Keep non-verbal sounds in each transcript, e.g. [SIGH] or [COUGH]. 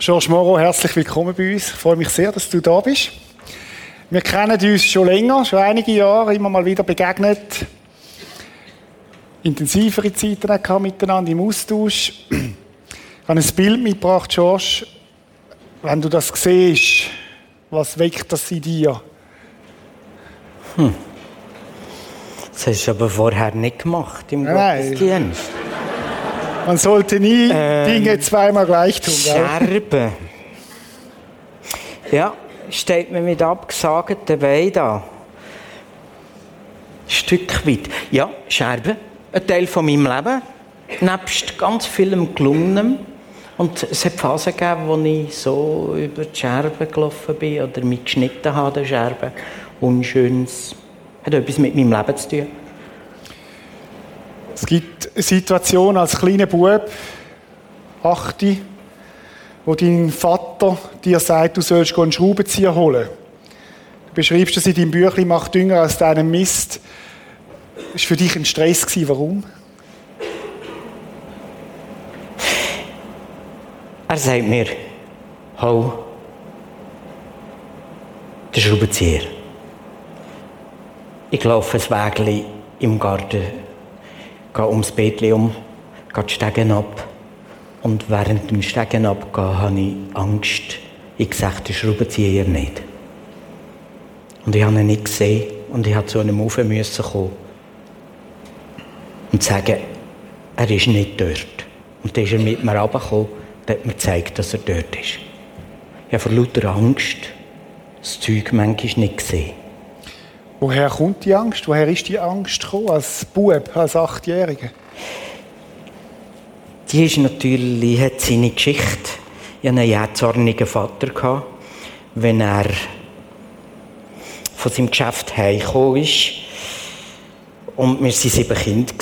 George Moro, herzlich willkommen bei uns. Ich freue mich sehr, dass du da bist. Wir kennen uns schon länger, schon einige Jahre, immer mal wieder begegnet. Intensivere Zeiten auch miteinander im Austausch. Ich habe ein Bild mitgebracht, George. Wenn du das siehst, was weckt das in dir? Hm. Das hast du aber vorher nicht gemacht im Nein. Gottesdienst. Man sollte nie ähm, Dinge zweimal gleich tun. Scherben. Ja, steht mir mit abgesagten Beinen da. Ein Stück weit. Ja, Scherben. Ein Teil von meinem Leben. Nebst ganz vielem Gelungenem. Und es hat Phasen gegeben, wo ich so über die Scherben gelaufen bin oder mich geschnitten habe, Scherben. Unschönes. Hat etwas mit meinem Leben zu tun. Es gibt eine Situation als kleiner Bub, achte, wo dein Vater dir sagt, du sollst einen Schraubenzieher holen. Du beschreibst das in deinem Büchlein, mach Dünger aus deinem Mist. Das war für dich ein Stress. Warum? Er sagt mir, hau den Schraubenzieher. Ich laufe ein Wägli im Garten, gehe ums Bettchen um, gehe die Stegen ab. Und während dem Stegen abgehen habe ich Angst, ich sehe den Schraubenzieher nicht. Und ich habe ihn nicht gesehen und ich musste zu einem Ufer kommen und sagen, er ist nicht dort. Und dann ist er mit mir runtergekommen und hat mir gezeigt, dass er dort ist. Ich habe vor lauter Angst das Zeug manchmal nicht gesehen. Woher kommt die Angst? Woher ist die Angst gekommen, als Bub, als Achtjähriger? Die ist natürlich, hat seine Geschichte. Ich hatte einen jähzornigen Vater. Wenn er von seinem Geschäft heimgekommen ist, und wir waren sieben Kinder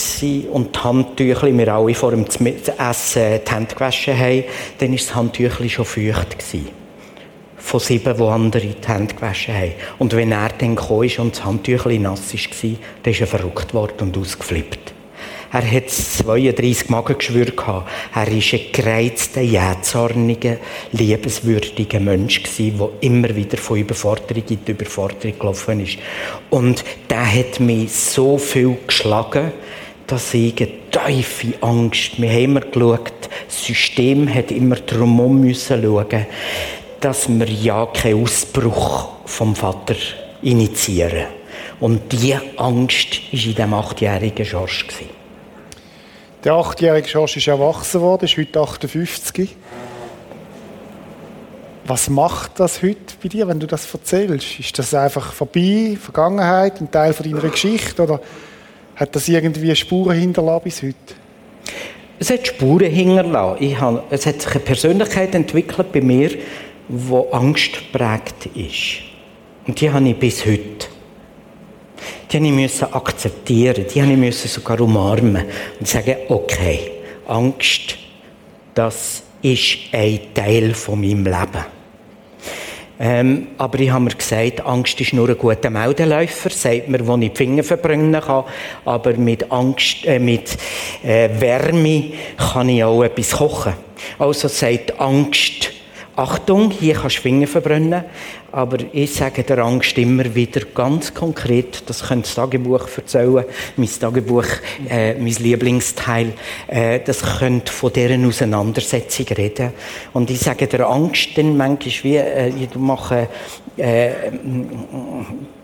und die Handtücher, wir alle vor dem Essen die Hände gewaschen haben, dann war das Handtüchli schon feucht. Gewesen von sieben, die andere die Hände gewaschen haben. Und wenn er dann kam und das Handtüchlein nass war, dann ist er verrückt worden und ausgeflippt. Er hat 32 Magengeschwür gehabt. Er war ein gereizter, jähzorniger, liebenswürdiger Mensch der immer wieder von Überforderung in die Überforderung gelaufen ist. Und der hat mich so viel geschlagen, dass ich eine tiefe Angst, wir haben immer geschaut, das System hat immer drumherum müssen schauen dass wir ja keinen Ausbruch vom Vater initiieren. Und diese Angst war in diesem achtjährigen Schorsch. Der achtjährige Schorsch ist erwachsen worden, ist heute 58. Was macht das heute bei dir, wenn du das erzählst? Ist das einfach vorbei, Vergangenheit, ein Teil von deiner Geschichte? Oder hat das irgendwie Spuren hinterlassen bis heute? Es hat Spuren hinterlassen. Habe, es hat sich eine Persönlichkeit entwickelt bei mir, wo Angst prägt ist. Und die habe ich bis heute. Die musste ich akzeptieren, die musste ich sogar umarmen und sagen, okay, Angst, das ist ein Teil von meinem Leben. Ähm, aber ich habe mir gesagt, Angst ist nur ein guter Meldeläufer, sagt mir, wo ich die Finger verbrennen kann. Aber mit Angst, äh, mit äh, Wärme kann ich auch etwas kochen. Also sagt Angst, Achtung, hier kannst du Finger verbrennen, aber ich sage der Angst immer wieder ganz konkret, das könnte das Tagebuch erzählen, mein Tagebuch, äh, mein Lieblingsteil, äh, das könnte von deren Auseinandersetzung reden. Und ich sage der Angst dann manchmal wie, äh, ich mache, äh,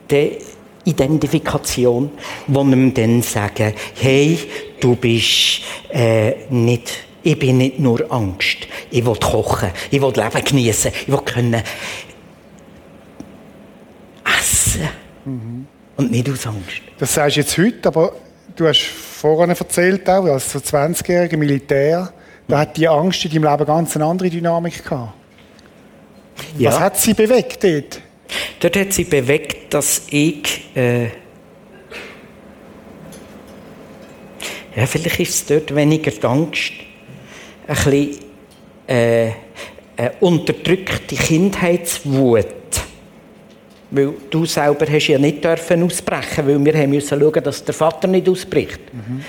die Identifikation, wo ihm dann sagen, hey, du bist äh, nicht ich bin nicht nur Angst. Ich will kochen. Ich will Leben genießen. Ich will können essen. Mhm. Und nicht aus Angst. Das sagst du jetzt heute, aber du hast vorhin erzählt, auch, als so 20-jähriger Militär, da hat die Angst in deinem Leben ganz eine andere Dynamik gehabt. Ja. Was hat sie bewegt dort? Dort hat sie bewegt, dass ich. Äh, ja, vielleicht ist es dort weniger die Angst, ein bisschen äh, eine unterdrückte Kindheitswut. Weil du selber hast ja nicht dürfen ausbrechen, weil wir haben müssen schauen, dass der Vater nicht ausbricht. Mhm.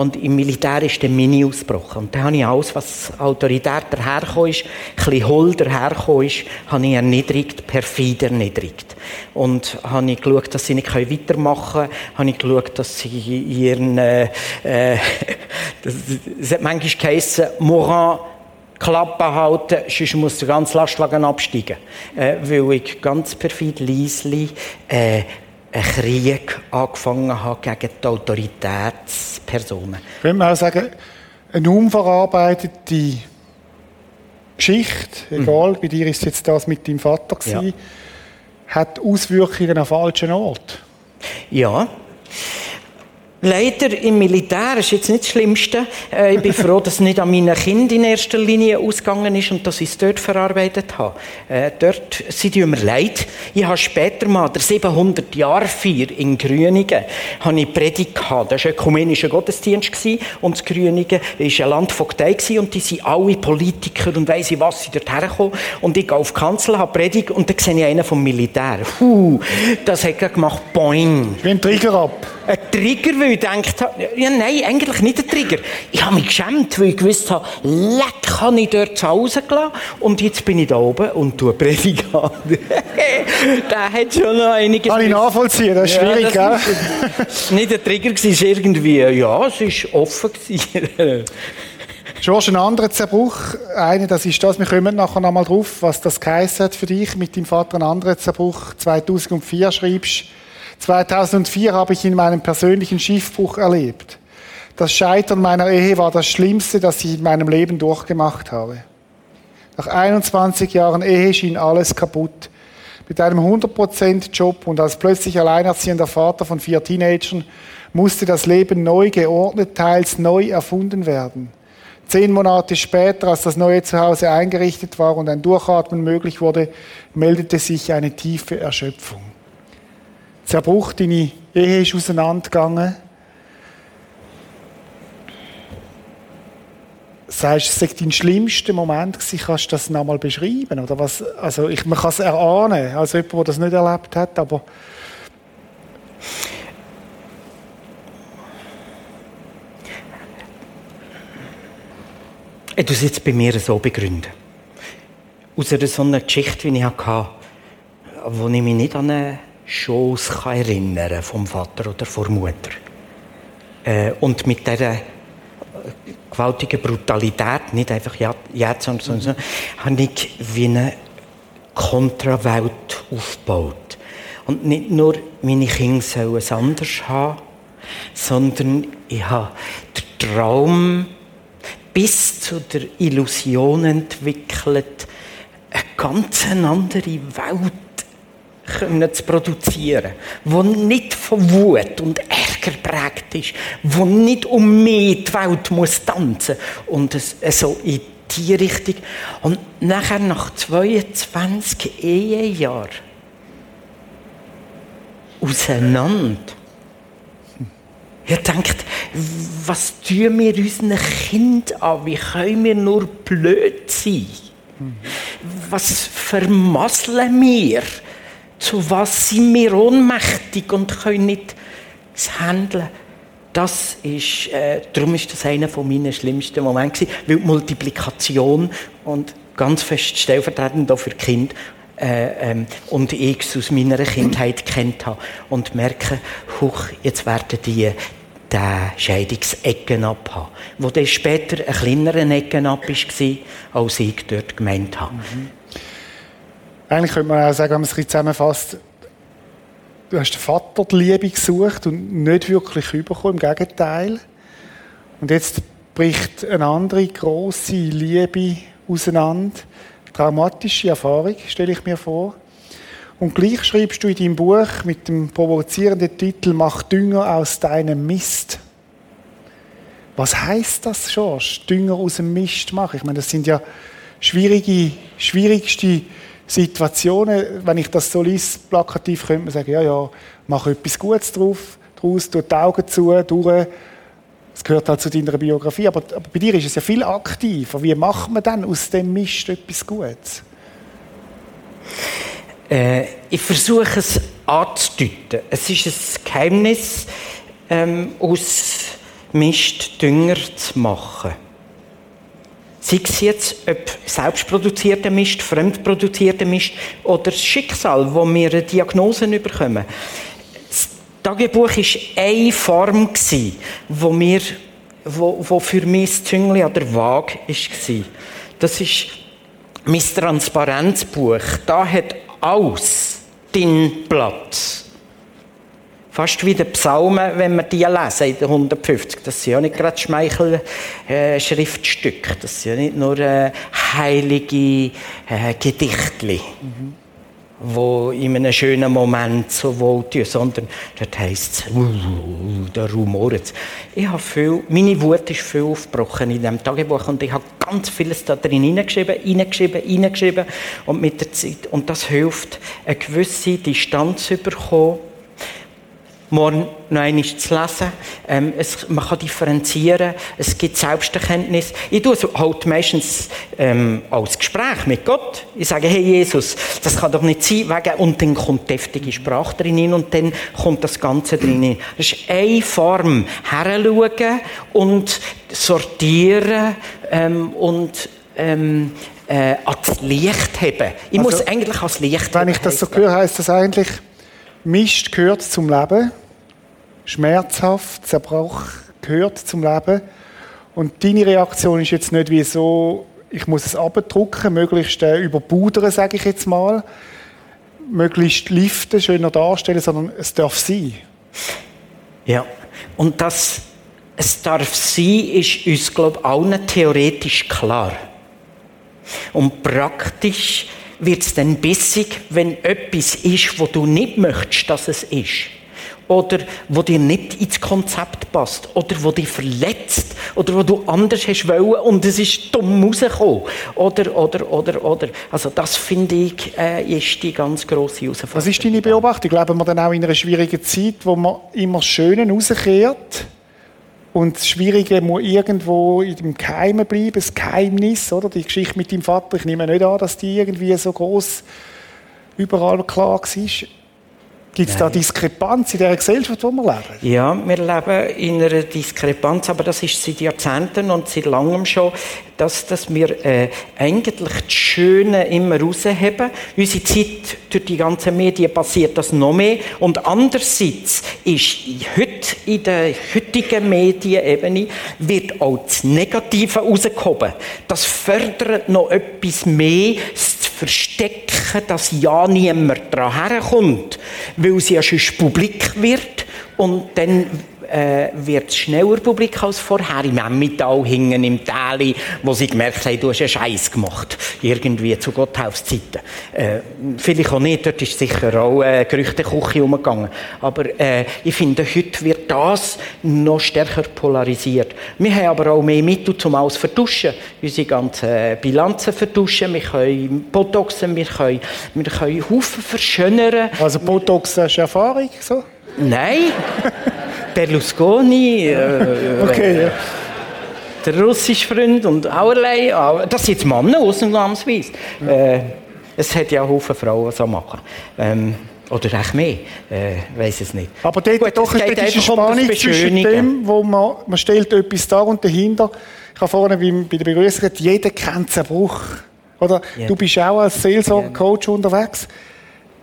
Und im Militär ist der Mini ausgebrochen. Und dann habe ich alles, was autoritär dahergekommen ist, ein bisschen hohl dahergekommen ist, habe ich erniedrigt, perfide erniedrigt. Und habe ich geschaut, dass sie nicht weitermachen können, habe ich geschaut, dass sie ihren, äh, äh, [LAUGHS] das, hat manchmal geheissen, Morin, Klappe halten, sonst muss der ganze Lastwagen absteigen. Äh, weil ich ganz perfid leisli äh, einen Krieg angefangen habe gegen die Autoritätspersonen. Können wir auch sagen, eine unverarbeitete Geschichte, egal, mhm. bei dir ist jetzt das mit deinem Vater gewesen, ja. hat Auswirkungen an falschen Ort. Ja. Leider im Militär ist jetzt nicht das Schlimmste. Äh, ich bin froh, dass es nicht an meinen Kindern in erster Linie ausgegangen ist und dass ich es dort verarbeitet habe. Äh, dort sind die mir leid. Ich habe später mal der 700 Jahre Feier in Grüningen habe ich Predigt gehabt. Das war ein ökumenischer Gottesdienst und das Grüningen war eine Landvogtei und die sind alle Politiker und weiss ich was, sind dort hergekommen. Und ich gehe auf die Kanzel, habe Predigt und dann sehe ich einen vom Militär. Puh, das hat gemacht, boing. Wie ein Trigger ab. Ein Trigger, weil ich gedacht habe, ja, nein, eigentlich nicht ein Trigger. Ich habe mich geschämt, weil ich gewusst habe, leck, kann ich dort zu Hause gelassen. Und jetzt bin ich da oben und tue Predigt an. [LAUGHS] der hat schon noch einiges... Kann ich nachvollziehen, das ist ja, schwierig, gell? Ist nicht ein Trigger, es war irgendwie, ja, es war offen. George, [LAUGHS] ein anderer Zerbruch, eine, das ist das, wir kommen nachher noch mal drauf, was das geheißen hat für dich mit deinem Vater, ein anderer Zerbruch, 2004 schreibst 2004 habe ich in meinem persönlichen Schiffbruch erlebt. Das Scheitern meiner Ehe war das Schlimmste, das ich in meinem Leben durchgemacht habe. Nach 21 Jahren Ehe schien alles kaputt. Mit einem 100% Job und als plötzlich alleinerziehender Vater von vier Teenagern musste das Leben neu geordnet, teils neu erfunden werden. Zehn Monate später, als das neue Zuhause eingerichtet war und ein Durchatmen möglich wurde, meldete sich eine tiefe Erschöpfung. Zerbruch, deine Ehe ist auseinandergegangen. Sagst du, es sei dein schlimmster Moment gewesen, kannst du das nochmal beschreiben? Oder was? Also ich, man kann es erahnen, als jemand, der das nicht erlebt hat, aber... Ich tue es jetzt bei mir so begründen. Aus einer so einer Geschichte, wie ich hatte, wo ich mich nicht an eine Schoß kann erinnern vom Vater oder von der Mutter. Äh, und mit dieser äh, gewaltigen Brutalität, nicht einfach jetzt, sondern so, so, habe ich wie eine Kontrawelt aufgebaut. Und nicht nur meine Kinder sollen es anders haben, sondern ich habe den Traum bis zu der Illusion entwickelt, eine ganz andere Welt können zu produzieren, wo nicht von Wut und Ärger prägt ist, wo nicht um mehr die Welt muss tanzen und es, so in die Richtung. Und nachher nach 22 Ehejahren auseinander. Ihr denkt, was tun wir unseren Kindern an? Wie können wir nur blöd sein? Was vermasseln wir? Zu was sind wir ohnmächtig und können nicht handeln. Das ist, äh, darum ist das einer von meinen schlimmsten Momenten gewesen, weil die Multiplikation und ganz fest stellvertretend auch für Kind äh, ähm, und ich es aus meiner Kindheit kennt habe und merke, huch, jetzt werden die den Scheidungsecken abhaben, wo dann später ein kleinerer Ecken ab war, als ich dort gemeint habe. Mhm. Eigentlich könnte man auch sagen, wenn man es ein zusammenfasst, du hast den Vater die Liebe gesucht und nicht wirklich bekommen, im Gegenteil. Und jetzt bricht eine andere große Liebe auseinander. Traumatische Erfahrung, stelle ich mir vor. Und gleich schreibst du in deinem Buch mit dem provozierenden Titel Mach Dünger aus deinem Mist. Was heißt das, George? Dünger aus dem Mist machen? Ich meine, das sind ja schwierige, schwierigste Situationen, wenn ich das so lese, plakativ, könnte man sagen, ja, ja, mach etwas Gutes drauf, draus, tu die Augen zu, durch. Das gehört halt zu deiner Biografie. Aber, aber bei dir ist es ja viel aktiver. Wie macht man dann aus dem Mist etwas Gutes? Äh, ich versuche es anzudeuten. Es ist ein Geheimnis ähm, aus Mist Dünger zu machen. Sei es jetzt ob selbstproduzierter Mist, fremdproduzierter Mist oder das Schicksal, wo wir Diagnosen bekommen. Das Tagebuch war eine Form, wo, wo, wo für mich das Züngli an der Waage war. Das ist mein Transparenzbuch. Da hat alles den Platz. Fast wie die Psalmen, wenn wir die lesen, in den 150. Das sind ja nicht gerade Schmeichelschriftstücke. Äh, das sind ja nicht nur äh, heilige äh, Gedichte, mhm. wo in einem schönen Moment so wohl tun, sondern dort heisst es, uh, da rumort. Ich habe viel, meine Wut ist viel aufgebrochen in diesem Tagebuch und ich habe ganz vieles da drin hineingeschrieben, hineingeschrieben, hineingeschrieben und mit der Zeit, und das hilft, eine gewisse Distanz zu bekommen morgen noch einmal zu lesen. Ähm, es, man kann differenzieren, es gibt Selbsterkenntnis. Ich tue es halt meistens ähm, als Gespräch mit Gott. Ich sage, hey Jesus, das kann doch nicht sein, wegen, und dann kommt deftige Sprache drin und dann kommt das Ganze drin. Das ist eine Form, heranschauen und sortieren ähm, und ähm, äh, ans Licht haben. Ich also, muss eigentlich ans Licht Wenn ich das so höre, heisst das eigentlich, Mist gehört zum Leben schmerzhaft, Zerbruch gehört zum Leben. Und deine Reaktion ist jetzt nicht wie so, ich muss es abdrucken, möglichst äh, sage ich jetzt mal, möglichst liften, schöner darstellen, sondern es darf sein. Ja, und das es darf sein, ist uns, glaube ich, allen theoretisch klar. Und praktisch wird es dann bissig, wenn etwas ist, wo du nicht möchtest, dass es ist oder wo dir nicht ins Konzept passt oder wo dich verletzt oder wo du anders hast wollen und es ist dumm rausgekommen oder, oder, oder, oder. Also das finde ich, äh, ist die ganz grosse Herausforderung. Was ist deine Beobachtung? Leben wir dann auch in einer schwierigen Zeit, wo man immer Schöne rauskehrt? Und das Schwierige muss irgendwo dem Geheimen bleiben, das Geheimnis, oder? Die Geschichte mit deinem Vater, ich nehme nicht an, dass die irgendwie so groß überall klar war. Gibt es da Diskrepanz in der Gesellschaft, in der wir leben? Ja, wir leben in einer Diskrepanz, aber das ist seit Jahrzehnten und seit langem schon, dass, dass wir äh, eigentlich das Schöne immer rausheben. Unsere Zeit durch die ganzen Medien passiert das noch mehr. Und andererseits ist heute in der heutigen Medienebene wird auch das Negative rausgehoben. Das fördert noch etwas mehr, verstecken, dass ja niemand daran herkommt, weil es ja schon publik wird. Und dann äh, wird es schneller publik als vorher. Im Emmental hingen im Tal, wo sie gemerkt haben, du hast einen Scheiß gemacht. Irgendwie zu Gotthauszeiten. Äh, vielleicht auch nicht, dort ist sicher auch äh, Gerüchteküche umgegangen. Aber äh, ich finde, heute wird das noch stärker polarisiert. Wir haben aber auch mehr Mittel, um alles zu vertuschen. Unsere ganzen Bilanzen vertuschen, wir können Botoxen, wir können, wir können Haufen verschönern. Also Botox du Erfahrung, so? Nein. [LAUGHS] Berlusconi. Äh, [LAUGHS] okay, ja. Der russische Freund und allerlei. Das sind jetzt Männer ausnahmsweise. Ja. Äh, es hat ja Haufen Frauen so machen. Ähm, oder echt mehr, äh, weiß es nicht. Aber dort Gut, doch ist diese Spannung zwischen dem, wo man, man stellt etwas da und dahinter. Ich habe vorhin bei der Begrüßung gesagt, jeder kennt Zerbruch. Oder ja. du bist auch als Seelsorger-Coach unterwegs.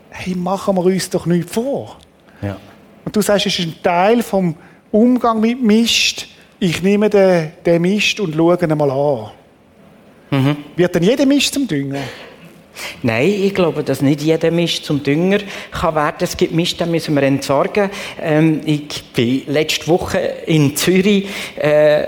Hey, machen wir uns doch nichts vor. Ja. Und du sagst, es ist ein Teil vom Umgang mit Mist. Ich nehme den, den Mist und schaue ihn mal an. Mhm. Wird denn jeder Mist zum Dünger? Nein, ich glaube, dass nicht jeder Mist zum Dünger kann werden. Es gibt Mist, den müssen wir entsorgen. Ähm, ich war letzte Woche in Zürich, äh,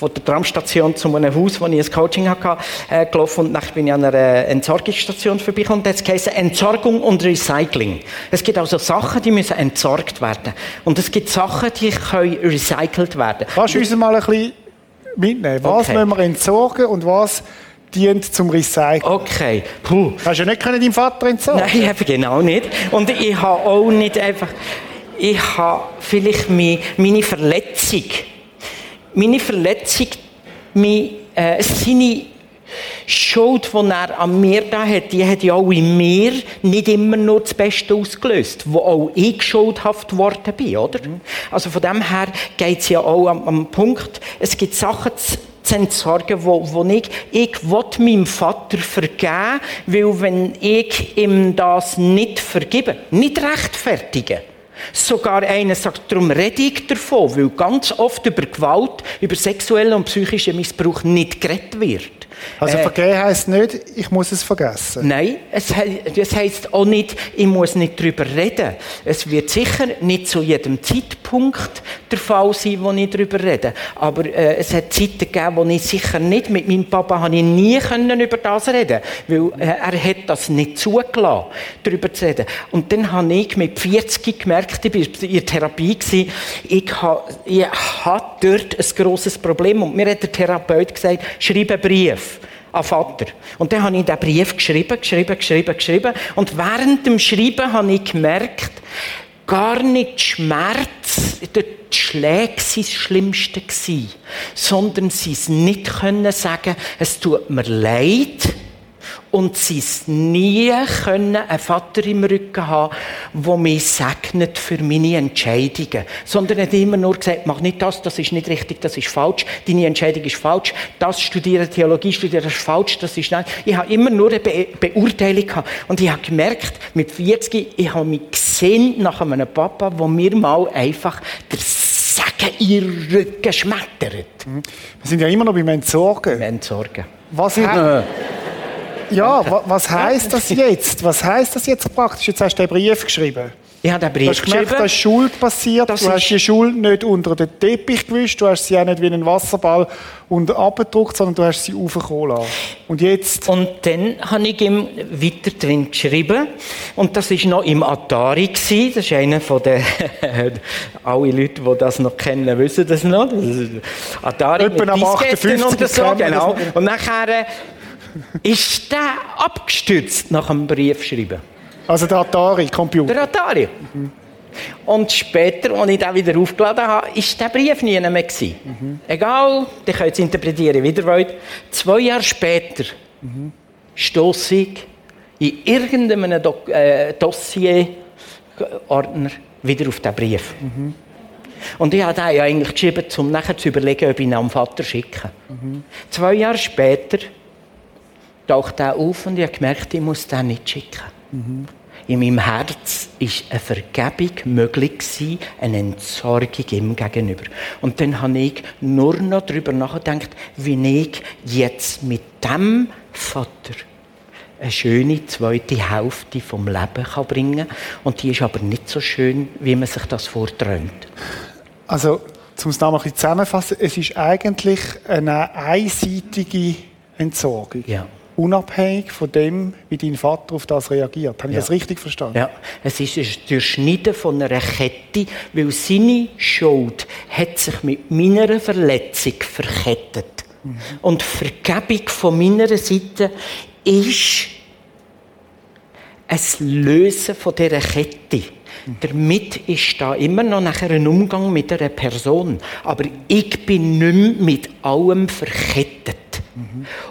von der Tramstation zu einem Haus, wo ich ein Coaching hatte, äh, gelaufen und dann bin ich an einer Entsorgungsstation vorbeigekommen. Da heißt Entsorgung und Recycling. Es gibt also Sachen, die müssen entsorgt werden. Und es gibt Sachen, die können recycelt werden. Kannst du uns mal ein bisschen mitnehmen? Was okay. müssen wir entsorgen und was dient zum Recyceln. Okay. Puh. Hast du ja nicht deinem Vater entsorgen Nein, eben genau nicht. Und ich habe auch nicht einfach... Ich habe vielleicht meine Verletzung meine Verletzung, meine, äh, seine Schuld, die er an mir da hat, die hat ja auch in mir nicht immer nur das Beste ausgelöst, wo auch ich schuldhaft geworden bin, oder? Also von dem her geht es ja auch am, am Punkt, es gibt Sachen zu zu entsorgen, wo, wo ich, ich will meinem Vater vergeben, weil wenn ich ihm das nicht vergebe, nicht rechtfertige, Sogar einer sagt, darum rede ich davon, weil ganz oft über Gewalt, über sexuellen und psychischen Missbrauch nicht geredet wird. Also äh, vergeben heisst nicht, ich muss es vergessen. Nein, es, das heisst auch nicht, ich muss nicht darüber reden. Es wird sicher nicht zu jedem Zeitpunkt der Fall sein, wo ich darüber rede. Aber äh, es hat Zeiten gegeben, wo ich sicher nicht, mit meinem Papa habe ich nie können über das reden weil äh, er hat das nicht zugelassen, darüber zu reden. Und dann habe ich mit 40 gemerkt, ich war in der Therapie, gewesen, ich habe, ich habe dort ein grosses Problem und mir hat der Therapeut gesagt, schreibe einen Brief an Vater. Und dann habe ich diesen Brief geschrieben, geschrieben, geschrieben, geschrieben. Und während dem Schreiben habe ich gemerkt, gar nicht Schmerz, die Schläge waren das Schlimmste, sondern sie es nicht können sagen, es tut mir leid, und sie es nie können einen Vater im Rücken haben, der mich segnet für meine Entscheidungen. Sondern er hat immer nur gesagt, mach nicht das, das ist nicht richtig, das ist falsch, deine Entscheidung ist falsch, das studieren, Theologie studieren, das ist falsch, das ist nein. Ich habe immer nur eine Be Beurteilung gehabt. Und ich habe gemerkt, mit 40, ich habe mich gesehen nach einem Papa, der mir mal einfach der Segen in den Rücken schmettert. Wir sind ja immer noch beim Entsorgen. Entsorgen. Was, ha ja, was heißt das jetzt? Was heißt das jetzt praktisch? Jetzt hast du den Brief geschrieben. Ich habe den Brief du hast gemerkt, geschrieben. da ist Schuld passiert. Das du hast die Schuld nicht unter den Teppich gewischt. Du hast sie auch nicht wie einen Wasserball und abgedruckt, sondern du hast sie lassen. Und jetzt? Und dann habe ich ihm weiter drin geschrieben. Und das war noch im Atari. Gewesen. Das ist einer von den, [LAUGHS] alle Leute, die das noch kennen, wissen das noch. Das ist Atari Etwa mit 58 und so, genau. Und nachher ist der abgestürzt nach dem Briefschreiben. Also der Atari-Computer? Der Atari. Mhm. Und später, als ich den wieder aufgeladen habe, war der Brief nie mehr. Mhm. Egal, ihr könnt es interpretieren, wie ihr wollt. Zwei Jahre später mhm. stoße ich in irgendeinem Do äh, Dossier-Ordner wieder auf den Brief. Mhm. Und ich habe den ja eigentlich geschrieben, um nachher zu überlegen, ob ich ihn am Vater schicke. Mhm. Zwei Jahre später taucht er auf und ich habe gemerkt, ich muss den nicht schicken. Mhm. In meinem Herz ist eine Vergebung möglich gewesen, eine Entsorgung ihm gegenüber. Und dann habe ich nur noch darüber nachgedacht, wie ich jetzt mit dem Vater eine schöne zweite Hälfte vom Leben kann bringen kann. Und die ist aber nicht so schön, wie man sich das vorträumt. Also, um es nochmal zusammenzufassen, es ist eigentlich eine einseitige Entsorgung. Ja unabhängig von dem, wie dein Vater auf das reagiert. Habe ich ja. das richtig verstanden? Ja, es ist ein Durchschneiden von einer Kette, weil seine Schuld hat sich mit meiner Verletzung verkettet. Mhm. Und Vergebung von meiner Seite ist ein Lösen von dieser Kette. Mhm. Damit ist da immer noch nachher ein Umgang mit einer Person. Aber ich bin nicht mehr mit allem verkettet.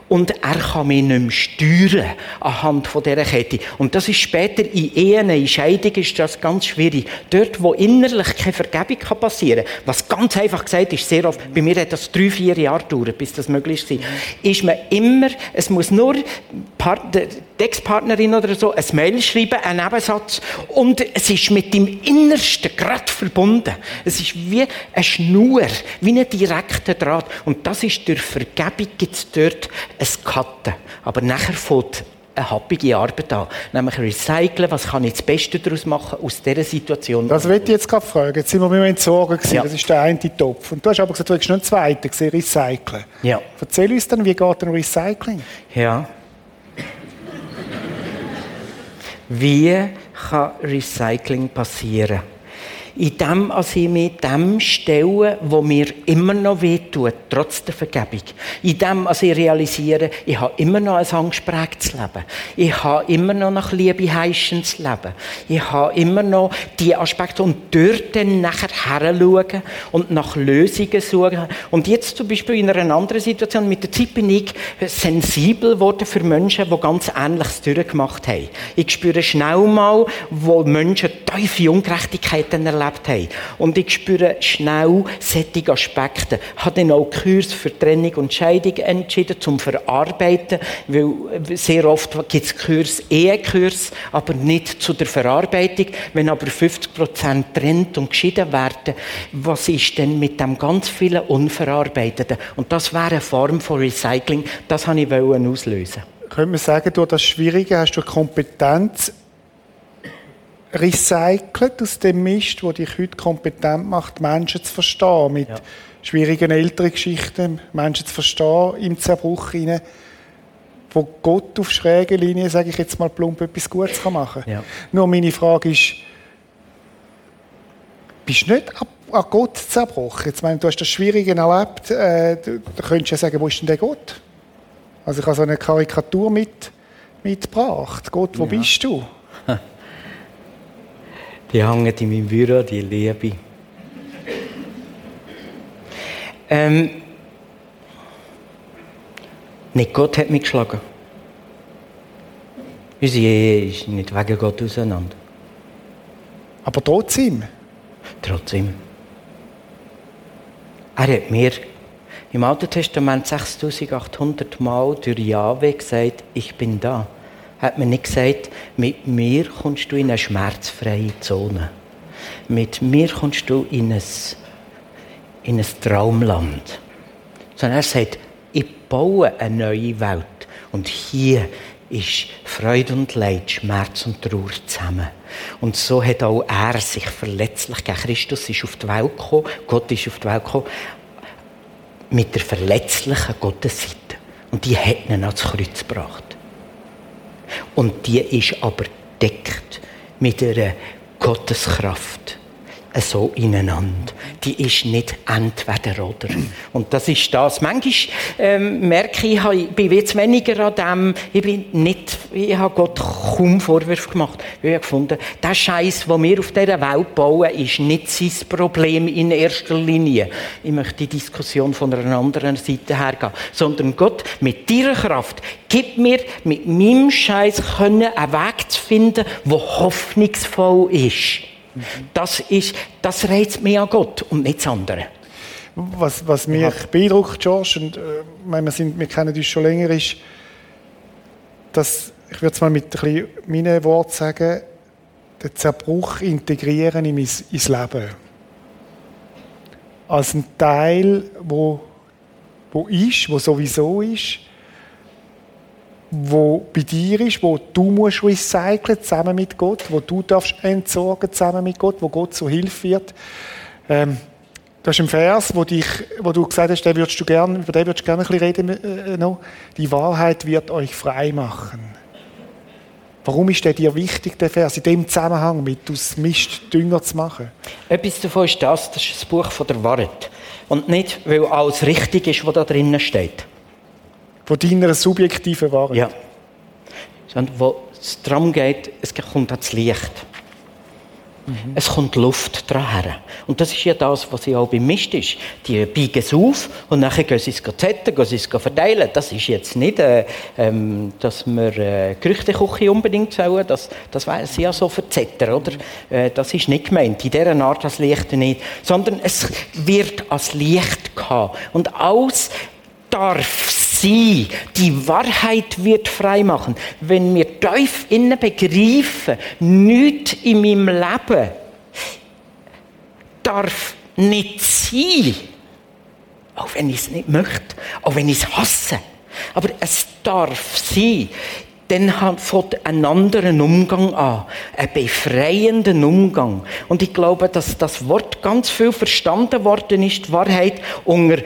Und er kann mich nicht mehr steuern anhand dieser Kette. Und das ist später in Ehen, in Scheidung ist das ganz schwierig. Dort, wo innerlich keine Vergebung passieren kann, was ganz einfach gesagt ist, sehr oft, bei mir hat das drei, vier Jahre gedauert, bis das möglich ist, ist man immer, es muss nur die Ex-Partnerin oder so ein Mail schreiben, einen Nebensatz, und es ist mit dem Innersten gerade verbunden. Es ist wie eine Schnur, wie ein direkter Draht. Und das ist durch Vergebung gibt es dort ein Cutten. Aber nachher fängt eine happige Arbeit an. Nämlich recyceln, was kann ich das Beste daraus machen aus dieser Situation. Das will ich jetzt gerade fragen. Jetzt sind wir beim Entsorgen gewesen. Ja. Das ist der eine Topf. Und du hast aber gesagt, du hast noch einen zweiten gesehen, recyceln. Ja. Erzähl uns dann, wie geht ein Recycling? Ja. Wie kann Recycling passieren? In dem, als ich mich dem stelle, wo mir immer noch wehtut, trotz der Vergebung. In dem, als ich realisiere, ich habe immer noch ein angesprägtes Leben. Ich habe immer noch nach Liebe heischendes Leben. Ich habe immer noch die Aspekte und dort dann nachher heranschauen und nach Lösungen suchen. Und jetzt zum Beispiel in einer anderen Situation, mit der Zeit bin ich sensibel geworden für Menschen, die ganz Ähnliches durchgemacht haben. Ich spüre schnell mal, wo Menschen tiefe Ungerechtigkeiten erlebt haben. Und ich spüre schnell solche Aspekte. Ich habe dann auch Kurs für Trennung und Scheidung entschieden, zum Verarbeiten, weil sehr oft gibt es Kurs, Ehekurs, aber nicht zu der Verarbeitung. Wenn aber 50 Prozent trennt und geschieden werden, was ist denn mit dem ganz vielen Unverarbeiteten? Und das wäre eine Form von Recycling, das wollte ich auslösen. Könnte man sagen, durch das Schwierige hast du Kompetenz recycelt aus dem Mist, wo dich heute kompetent macht, Menschen zu verstehen, mit ja. schwierigen älteren Geschichten, Menschen zu verstehen im Zerbruch hinein, wo Gott auf schräge Linie, sage ich jetzt mal plump, etwas Gutes kann machen kann. Ja. Nur meine Frage ist, bist du nicht an Gott zerbrochen? Jetzt meine, du hast das Schwierige erlebt, äh, du, du könntest ja sagen, wo ist denn der Gott? Also ich habe so eine Karikatur mit, mitgebracht. Gott, wo ja. bist du? Die hängen in meinem Büro, die Liebe. Ähm, nicht Gott hat mich geschlagen. Unsere Ehe ist nicht wegen Gott auseinander. Aber trotzdem? Trotzdem. Er hat mir im Alten Testament 6800 Mal durch Jahwe gesagt, ich bin da hat man nicht gesagt, mit mir kommst du in eine schmerzfreie Zone. Mit mir kommst du in ein, in ein Traumland. Sondern er sagt, ich baue eine neue Welt. Und hier ist Freude und Leid, Schmerz und Trauer zusammen. Und so hat auch er sich verletzlich gegeben. Christus ist auf die Welt gekommen, Gott ist auf die Welt gekommen, mit der verletzlichen Gottesseite. Und die hat ihn ans Kreuz gebracht. Und die ist aber deckt mit einer Gotteskraft so ineinander. Die ist nicht entweder oder. Und das ist das. Manchmal ähm, merke ich, ich bin jetzt weniger an dem, ich bin nicht, ich habe Gott kaum Vorwürfe gemacht. Ich habe gefunden, der Scheiß, den wir auf dieser Welt bauen, ist nicht sein Problem in erster Linie. Ich möchte die Diskussion von einer anderen Seite hergehen. Sondern Gott, mit deiner Kraft, gib mir mit meinem Scheiß einen Weg zu finden, der hoffnungsvoll ist. Das, ist, das reizt mich an Gott und nichts anderes. Was, was mich ja. beeindruckt, George, und äh, wir, sind, wir kennen uns schon länger, ist, dass, ich würde es mal mit ein meinen Worten sagen, den Zerbruch integrieren in mein, ins Leben. Als ein Teil, wo, wo ist, wo sowieso ist, wo bei dir ist, wo du musst recyceln zusammen mit Gott, wo du darfst entsorgen zusammen mit Gott, wo Gott zur Hilfe wird. Ähm, das ist ein Vers, wo, dich, wo du gesagt hast, den würdest du gern, über den würdest du gerne ein bisschen reden. Äh, noch. Die Wahrheit wird euch frei machen. Warum ist der dir wichtig, der Vers, in dem Zusammenhang mit aus Mist Dünger zu machen? Etwas davon ist das, das ist das Buch von der Wahrheit. Und nicht, weil alles richtig ist, was da drinnen steht. Von deiner subjektiven Wahrheit? Ja. Sondern wo es darum geht, es kommt ans Licht. Mhm. Es kommt Luft dran her. Und das ist ja das, was ja auch beim Mist ist. Die biegen es auf und dann gehen sie es zetten, gehen sie es verteilen. Das ist jetzt nicht, äh, ähm, dass wir äh, Gerüchteküche unbedingt sollen. Das, das wäre ja so verzettern, oder? Äh, das ist nicht gemeint. In dieser Art das Licht nicht. Sondern es wird als Licht gehabt. Und alles darf sein. Die Wahrheit wird frei machen. Wenn wir tief innen begreifen, nichts in meinem Leben darf nicht sein. Auch wenn ich es nicht möchte, auch wenn ich es hasse. Aber es darf sein. Dann fängt ein anderer Umgang an. Ein befreiender Umgang. Und ich glaube, dass das Wort ganz viel verstanden worden ist, die Wahrheit, unter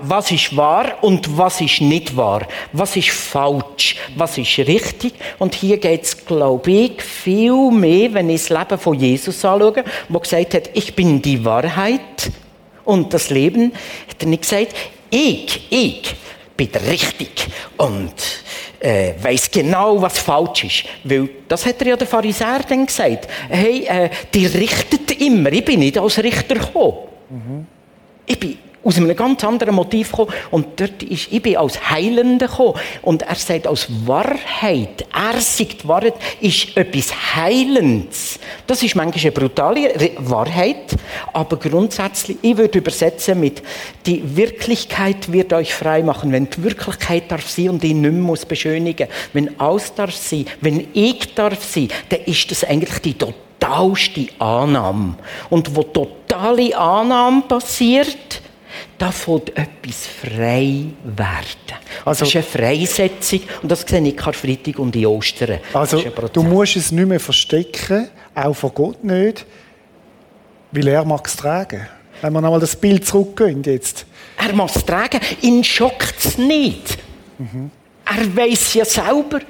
was ist wahr und was ist nicht wahr. Was ist falsch, was ist richtig. Und hier geht es, glaube ich, viel mehr, wenn ich das Leben von Jesus anschaue, wo gesagt hat, ich bin die Wahrheit und das Leben, hat er nicht gesagt, ich, ich bin richtig und äh, weiß genau, was falsch ist. Weil, das hat er ja der Pharisäer dann gesagt. Hey, äh, die richtet immer. Ich bin nicht als Richter gekommen. Mhm. Ich bin aus einem ganz anderen Motiv gekommen. Und dort ist, ich bin als Heilender gekommen. Und er sagt, als Wahrheit, er sagt, Wahrheit ist etwas Heilendes. Das ist manchmal eine brutale Wahrheit, aber grundsätzlich, ich würde übersetzen mit, die Wirklichkeit wird euch frei machen. Wenn die Wirklichkeit darf sein und ich nicht mehr muss beschönigen, wenn alles darf sein, wenn ich darf sein, dann ist das eigentlich die totalste Annahme. Und wo totale Annahme passiert, da fällt etwas frei werden. Also, das ist eine Freisetzung und das sehe ich Karfreitag und in Ostern. Also du musst es nicht mehr verstecken, auch von Gott nicht, weil er mag es tragen. Wenn wir nochmal das Bild zurückgehen jetzt. Er mag es tragen, ihn schockt es nicht. Mhm. Er weiß ja selber,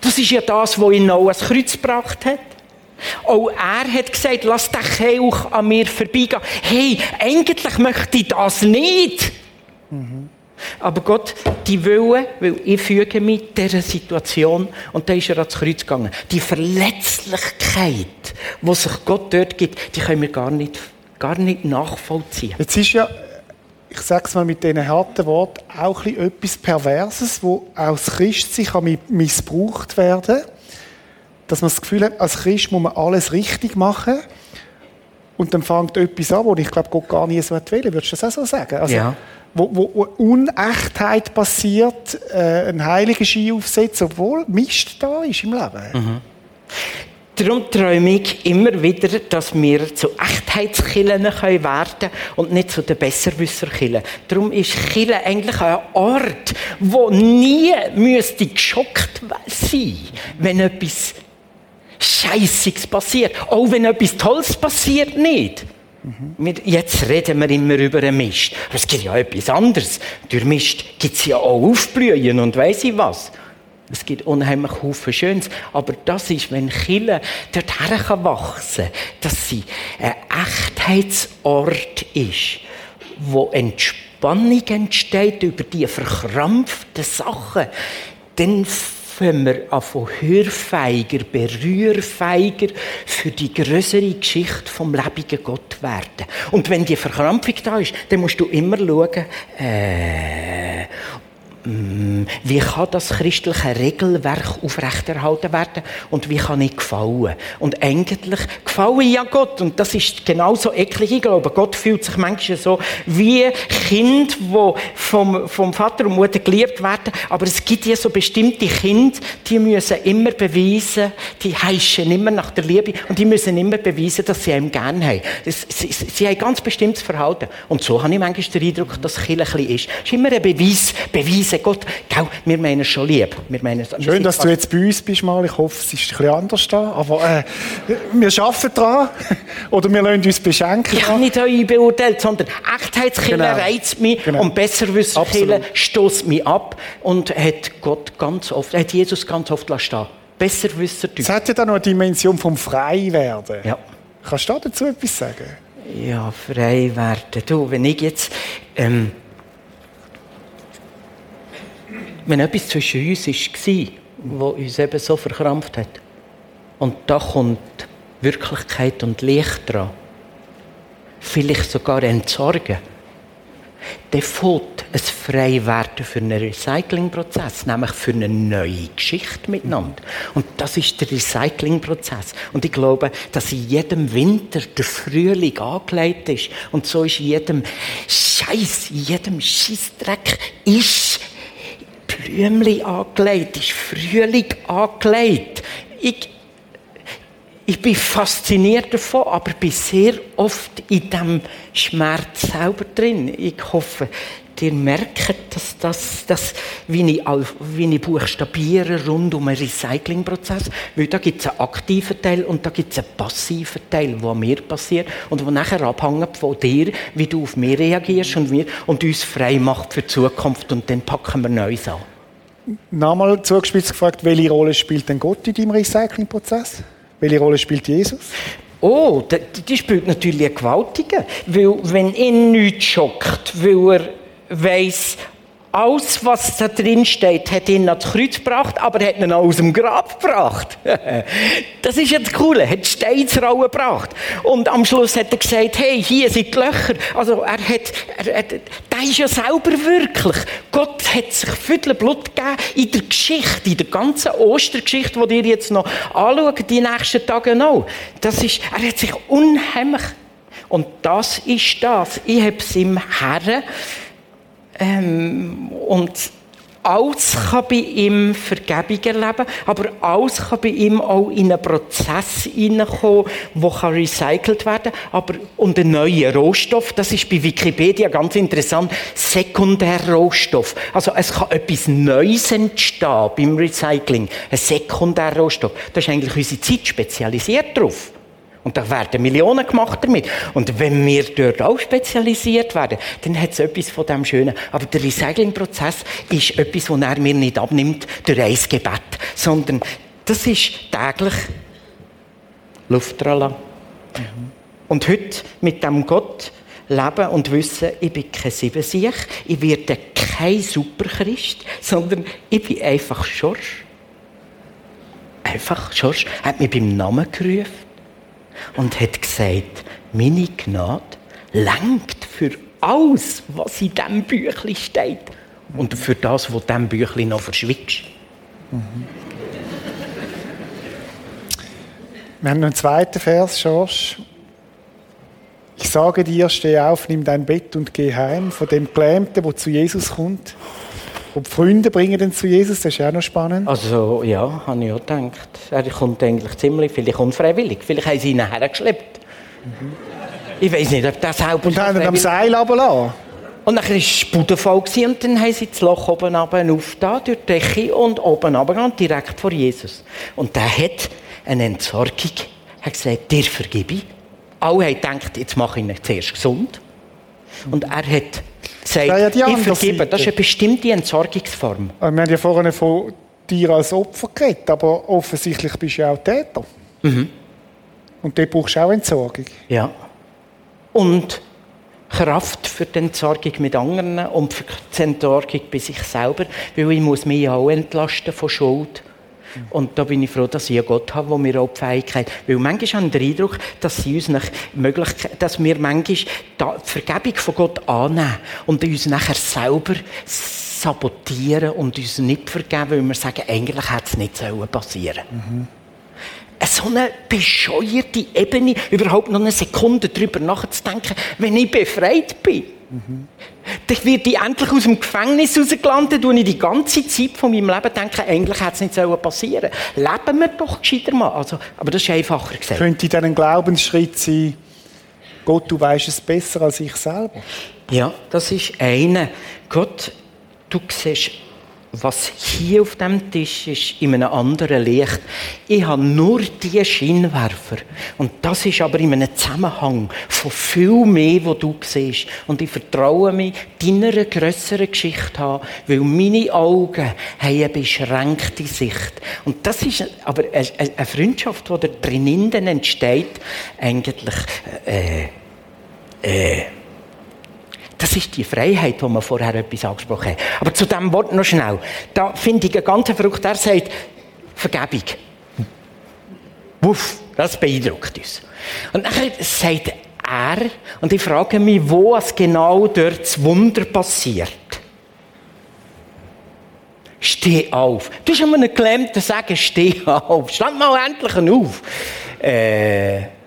das ist ja das, was ihn auch ans Kreuz gebracht hat. Auch er hat gesagt, lass den Kelch an mir vorbeigehen. Hey, eigentlich möchte ich das nicht. Mhm. Aber Gott, die Wille, weil ich füge mich dieser Situation und da ist er ans Kreuz gegangen. Die Verletzlichkeit, die sich Gott dort gibt, die können wir gar nicht, gar nicht nachvollziehen. Jetzt ist ja, ich sage es mal mit diesen harten Worten, auch etwas Perverses, wo aus Christ sich missbraucht werden kann dass man das Gefühl hat, als Christ muss man alles richtig machen. Und dann fängt etwas an, wo ich glaube, Gott gar nie so will. Würdest du das auch so sagen? Also, ja. Wo, wo, Unechtheit passiert, äh, ein heiliger Ski aufsetzt, obwohl Mist da ist im Leben. Mhm. Darum träume ich immer wieder, dass wir zu Echtheitskillen werden können und nicht zu den Besserwisserkillen. Darum ist Kille eigentlich ein Ort, wo nie müsste geschockt sein, wenn etwas Scheißiges passiert. Auch wenn etwas Tolles passiert nicht. Mhm. Jetzt reden wir immer über einen Mist. Aber es gibt ja etwas anderes. Durch Mist gibt es ja auch Aufblühen und weiss ich was. Es gibt unheimlich viele Schönes. Aber das ist, wenn Chile dort her wachsen kann, dass sie ein Echtheitsort ist, wo Entspannung entsteht über die verkrampften Sachen, dann fangen wir von hörfeiger, berührfeiger für die größere Geschichte vom lebendigen Gott werden. Und wenn die Verkrampfung da ist, dann musst du immer schauen, äh, wie kann das christliche Regelwerk aufrechterhalten werden und wie kann ich gefallen? Und eigentlich gefallen ja Gott und das ist genauso eklig. Ich glaube, Gott fühlt sich manchmal so wie Kind, wo vom, vom Vater und Mutter geliebt werden, aber es gibt ja so bestimmte Kinder, die müssen immer beweisen, die heischen immer nach der Liebe und die müssen immer beweisen, dass sie einem gerne haben. Das, sie, sie, haben ganz bestimmtes Verhalten und so habe ich manchmal den Eindruck, dass Kirche ein bisschen ist. Es ist immer ein Beweis, Beweis sagen, Gott, gell, wir meinen es schon lieb. Wir meinen es, Schön, dass du jetzt bei uns bist mal. Ich hoffe, es ist ein bisschen anders da. Aber äh, wir arbeiten daran. [LAUGHS] Oder wir lassen uns beschenken. Ich habe nicht euch beurteilt, sondern Echtheitskiller genau. reizt mich genau. und Besserwisserkiller stößt mich ab. Und hat Gott ganz oft, hat Jesus ganz oft lassen Besserwisser. Es hat ja dann noch eine Dimension vom Freiwerden. Ja. Kannst du dazu etwas sagen? Ja, frei werden. Du, wenn ich jetzt ähm, wenn etwas zwischen uns war, was uns eben so verkrampft hat, und da kommt Wirklichkeit und Licht dran, vielleicht sogar Entsorgen, dann fängt ein Freiwerden für einen Recyclingprozess, nämlich für eine neue Geschichte miteinander. Und das ist der Recyclingprozess. Und ich glaube, dass in jedem Winter der Frühling angelegt ist. Und so ist in jedem Scheiß, in jedem Scheißdreck ist Blümchen angelegt, ist Frühling angelegt. Ich, ich bin fasziniert davon, aber bin sehr oft in diesem Schmerz selber drin. Ich hoffe, ihr merkt, dass das, das wie, ich, wie ich buchstabiere rund um einen Recyclingprozess, weil da gibt es einen aktiven Teil und da gibt es einen passiven Teil, der mir passiert und der nachher abhängt von dir, wie du auf mich reagierst und, wir, und uns frei macht für die Zukunft und dann packen wir Neues an. Nochmal zugespitzt gefragt, welche Rolle spielt denn Gott in deinem Recyclingprozess? Welche Rolle spielt Jesus? Oh, die, die spielt natürlich eine gewaltige. Weil, wenn ihn nichts schockt, weil er weiss, alles, was da drin steht, hat ihn ans Kreuz gebracht, aber er hat ihn auch aus dem Grab gebracht. [LAUGHS] das ist jetzt cool. Er hat Steinsrauen gebracht. Und am Schluss hat er gesagt, hey, hier sind die Löcher. Also er hat, er, er, der ist ja selber wirklich. Gott hat sich viel Blut gegeben in der Geschichte, in der ganzen Ostergeschichte, die ihr jetzt noch anschaut, die nächsten Tage noch. Das ist, er hat sich unheimlich, und das ist das. Ich habe es im Herren, ähm, und alles kann bei ihm Vergebung erleben, aber alles kann bei ihm auch in einen Prozess hineinkommen, der recycelt werden kann. Aber, und ein neuer Rohstoff, das ist bei Wikipedia ganz interessant, Sekundärrohstoff. Also es kann etwas Neues entstehen beim Recycling, ein Sekundärrohstoff. Da ist eigentlich unsere Zeit spezialisiert drauf. Und da werden Millionen gemacht damit. Und wenn wir dort auch spezialisiert werden, dann hat es etwas von dem Schönen. Aber der Recyclingprozess ist etwas, was er mir nicht abnimmt durch ein Gebet, sondern das ist täglich Luft dran mhm. Und heute mit dem Gott leben und wissen, ich bin kein Siebensiech, ich werde kein Superchrist, sondern ich bin einfach Schorsch. Einfach Schorsch. Hat mich beim Namen gerufen und hat gesagt, meine Gnade lenkt für alles, was in diesem Büchlein steht. Und für das, was diesem Büchlein noch verschwiegst. Mhm. Wir haben noch einen zweiten Vers, George. Ich sage dir, steh auf, nimm dein Bett und geh heim. Von dem Gelähmten, der zu Jesus kommt. Und die Freunde bringen den zu Jesus, das ist auch noch spannend. Also ja, habe ich auch gedacht. Er kommt eigentlich ziemlich, vielleicht unfreiwillig. Vielleicht haben sie ihn hergeschleppt. Mhm. Ich weiß nicht, ob das selber... Und haben ihn am Seil runtergelassen? Und dann war es budenvoll und dann haben sie das Loch oben runter aufgetan, durch die Decke und oben runter direkt vor Jesus. Und der hat eine Entsorgung, er hat gesagt, dir vergebe ich. Alle haben gedacht, jetzt mache ich ihn zuerst gesund. Und er hat sagt, ja, ja ich vergebe. Das ist eine bestimmte Entsorgungsform. Wir haben ja vorhin von dir als Opfer geredet, aber offensichtlich bist du ja auch Täter. Mhm. Und dort brauchst du auch Entsorgung. Ja. Und Kraft für die Entsorgung mit anderen und für die Entsorgung bei sich selber, weil ich muss mich auch entlasten von Schuld und da bin ich froh, dass ich einen Gott habe, der mir auch die Fähigkeit, weil manchmal habe ich den Eindruck, dass sie uns nicht Möglichkeit, dass wir manchmal die Vergebung von Gott annehmen und uns nachher selber sabotieren und uns nicht vergeben, weil wir sagen, eigentlich hätte es nicht passieren sollen. Mhm so eine bescheuerte Ebene, überhaupt noch eine Sekunde darüber nachzudenken, wenn ich befreit bin. Mhm. Dann wird ich endlich aus dem Gefängnis rausgelandet und ich die ganze Zeit von meinem Leben denke, eigentlich hätte es nicht passieren sollen. Leben wir doch gescheiter mal. Also, aber das ist einfacher gesagt. Könnte dann ein Glaubensschritt sein, Gott, du weißt es besser als ich selber? Ja, das ist eine. Gott, du siehst was hier auf dem Tisch ist, in einem anderen Licht. Ich habe nur diese Scheinwerfer. Und das ist aber in einem Zusammenhang von viel mehr, wo du siehst. Und ich vertraue mich deiner grösseren Geschichte haben, weil meine Augen haben eine beschränkte Sicht. Und das ist aber eine Freundschaft, die da drinnen entsteht, eigentlich, äh, äh, das ist die Freiheit, die wir vorher etwas angesprochen haben. Aber zu dem Wort noch schnell. Da finde ich einen ganz verrückt. Er sagt, Vergebung. Wuff, das beeindruckt uns. Und dann sagt er, und ich frage mich, wo es genau dort das Wunder passiert. Steh auf. Du hast einem Gelähmten sagen, steh auf. Stand mal endlich auf. Äh,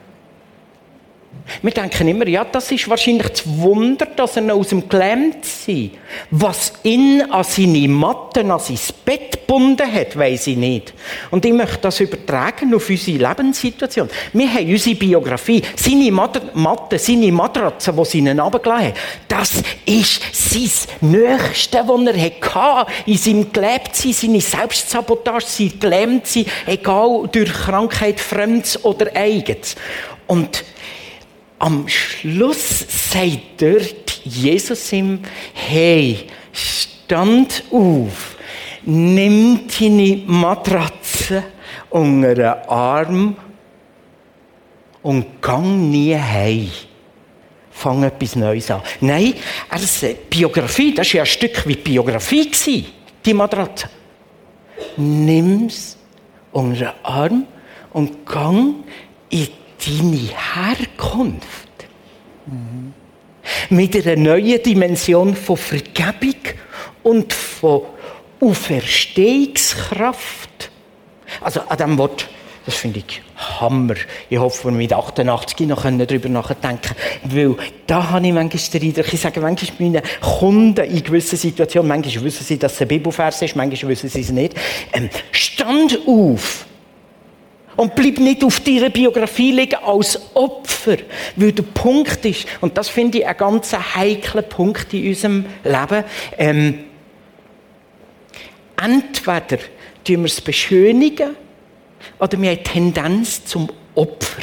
Wir denken immer, ja, das ist wahrscheinlich das Wunder, dass er noch aus dem Gelähmt sei. Was ihn an seine Matten, an sein Bett gebunden hat, weiß ich nicht. Und ich möchte das übertragen auf unsere Lebenssituation. Wir haben unsere Biografie, seine Matten, seine Matratze, die sie ihnen runtergelassen haben. Das ist sein Nächste, was er hatte. In seinem Geleebtsein, seine Selbstsabotage, sein Gelähmtsein, egal durch Krankheit, Fremdes oder Eigens. Und am Schluss sagt dort Jesus ihm, hey, stand auf, nimm deine Matratze unter den Arm und gang nie heim. Fang etwas Neues an. Nein, er sagt, Biografie, das war ja ein Stück wie Biografie, die Matratze. Nimm's unter den Arm und gang in deine Herkunft. Mhm. Mit einer neuen Dimension von Vergebung und von Auferstehungskraft. Also an diesem Wort, das finde ich Hammer. Ich hoffe, wir mit 88 noch darüber nachdenken Weil da habe ich manchmal den Eindruck, ich sage manchmal meinen Kunden in gewissen Situationen, manchmal wissen sie, dass es ein Bibelvers ist, manchmal wissen sie es nicht. Ähm, stand auf und bleib nicht auf deiner Biografie liegen als Opfer. Weil der Punkt ist, und das finde ich einen ganz heiklen Punkt in unserem Leben, ähm, entweder tun wir es beschönigen, oder wir haben eine Tendenz zum Opfer.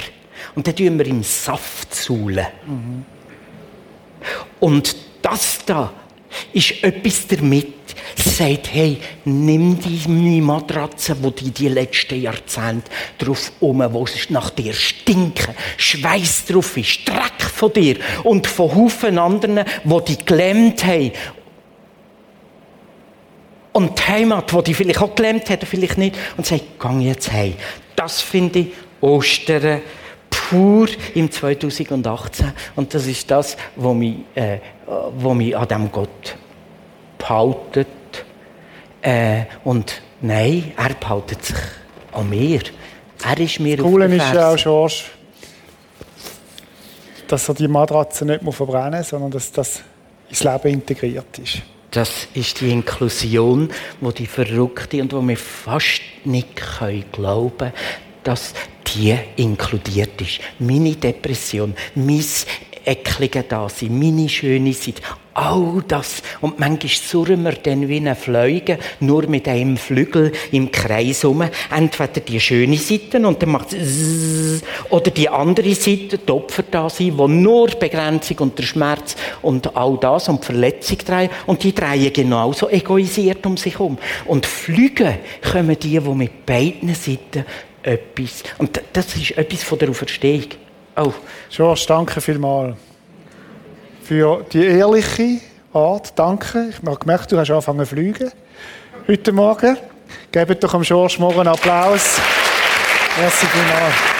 Und dann tun wir im Saft zuhlen. Mhm. Und das da ist etwas damit, sagt, hey, nimm deine Matratze, wo die die letzten Jahrzehnte drauf um, wo es nach dir stinken, Schweiß drauf ist, Dreck von dir und von Haufen anderen, wo die gelähmt haben. Und die Heimat, wo die vielleicht auch gelähmt hat, vielleicht nicht, und sagt, geh jetzt heim. Das finde ich Ostern pur im 2018. Und das ist das, was mich, äh, was mich an diesem Gott behaltet. Äh, und nein, er behaltet sich an mir. Er ist mir das Coole ist ja auch, George, dass er die Matratze nicht verbrennen muss, sondern dass das ins Leben integriert ist. Das ist die Inklusion, wo die Verrückte und wo wir fast nicht glauben können, dass die inkludiert ist. Meine Depression, mein Ecklige da sein, meine schöne Seite, all das. Und manchmal surren wir dann wie ein Fliegen, nur mit einem Flügel im Kreis um. Entweder die schöne Seite und dann macht es oder die andere Seite, die Opfer da sind, wo nur Begrenzung und der Schmerz und all das und die Verletzung drehen. Und die drehen genauso egoisiert um sich herum. Und fliegen kommen die, die mit beiden Seiten etwas, und das ist etwas von der Auferstehung. Oh. George, danke vielmals für die ehrliche Art. Danke. Ich habe gemerkt, du hast angefangen zu fliegen heute Morgen. Gebt doch am George morgen einen Applaus. Merci vielmals.